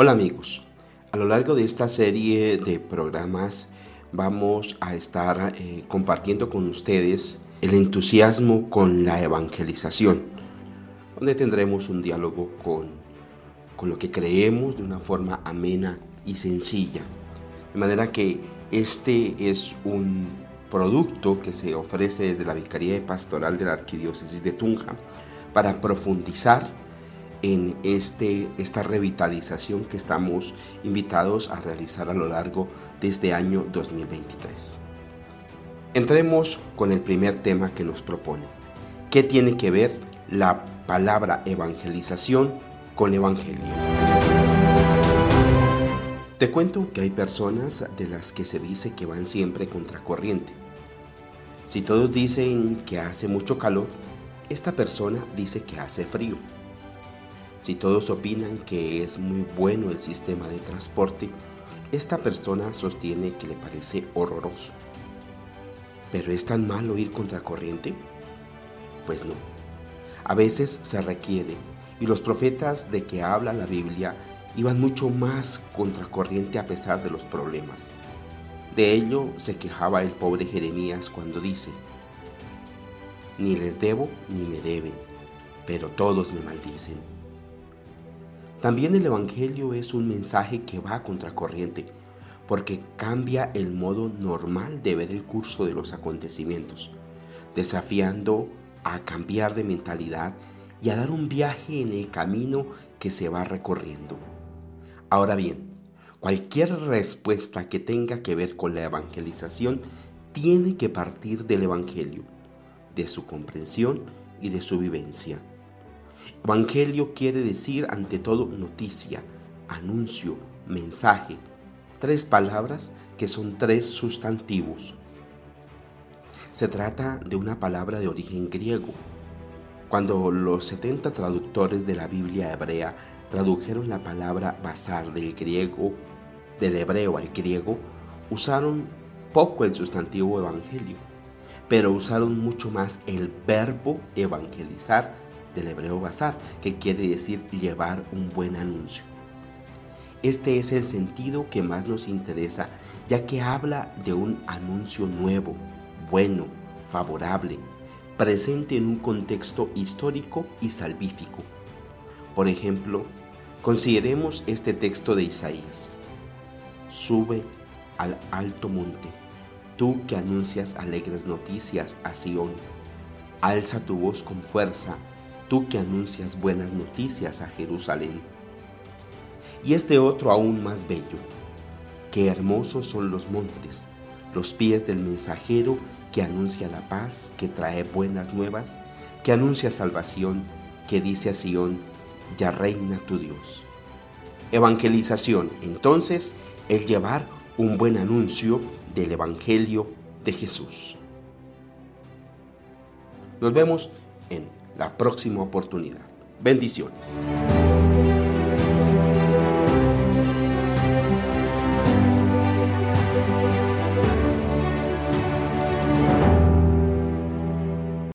Hola amigos, a lo largo de esta serie de programas vamos a estar eh, compartiendo con ustedes el entusiasmo con la evangelización, donde tendremos un diálogo con, con lo que creemos de una forma amena y sencilla. De manera que este es un producto que se ofrece desde la Vicaría Pastoral de la Arquidiócesis de Tunja para profundizar en este, esta revitalización que estamos invitados a realizar a lo largo de este año 2023. Entremos con el primer tema que nos propone. ¿Qué tiene que ver la palabra evangelización con evangelio? Te cuento que hay personas de las que se dice que van siempre contracorriente. Si todos dicen que hace mucho calor, esta persona dice que hace frío. Si todos opinan que es muy bueno el sistema de transporte, esta persona sostiene que le parece horroroso. ¿Pero es tan malo ir contracorriente? Pues no. A veces se requiere, y los profetas de que habla la Biblia iban mucho más contracorriente a pesar de los problemas. De ello se quejaba el pobre Jeremías cuando dice, ni les debo ni me deben, pero todos me maldicen. También el Evangelio es un mensaje que va a contracorriente, porque cambia el modo normal de ver el curso de los acontecimientos, desafiando a cambiar de mentalidad y a dar un viaje en el camino que se va recorriendo. Ahora bien, cualquier respuesta que tenga que ver con la evangelización tiene que partir del Evangelio, de su comprensión y de su vivencia. Evangelio quiere decir ante todo noticia, anuncio, mensaje. Tres palabras que son tres sustantivos. Se trata de una palabra de origen griego. Cuando los 70 traductores de la Biblia hebrea tradujeron la palabra basar del griego, del hebreo al griego, usaron poco el sustantivo evangelio, pero usaron mucho más el verbo evangelizar del hebreo bazar, que quiere decir llevar un buen anuncio. Este es el sentido que más nos interesa, ya que habla de un anuncio nuevo, bueno, favorable, presente en un contexto histórico y salvífico. Por ejemplo, consideremos este texto de Isaías. Sube al alto monte, tú que anuncias alegres noticias a Sión. Alza tu voz con fuerza tú que anuncias buenas noticias a Jerusalén. Y este otro aún más bello, qué hermosos son los montes, los pies del mensajero que anuncia la paz, que trae buenas nuevas, que anuncia salvación, que dice a Sión, ya reina tu Dios. Evangelización, entonces, es llevar un buen anuncio del Evangelio de Jesús. Nos vemos en la próxima oportunidad. Bendiciones.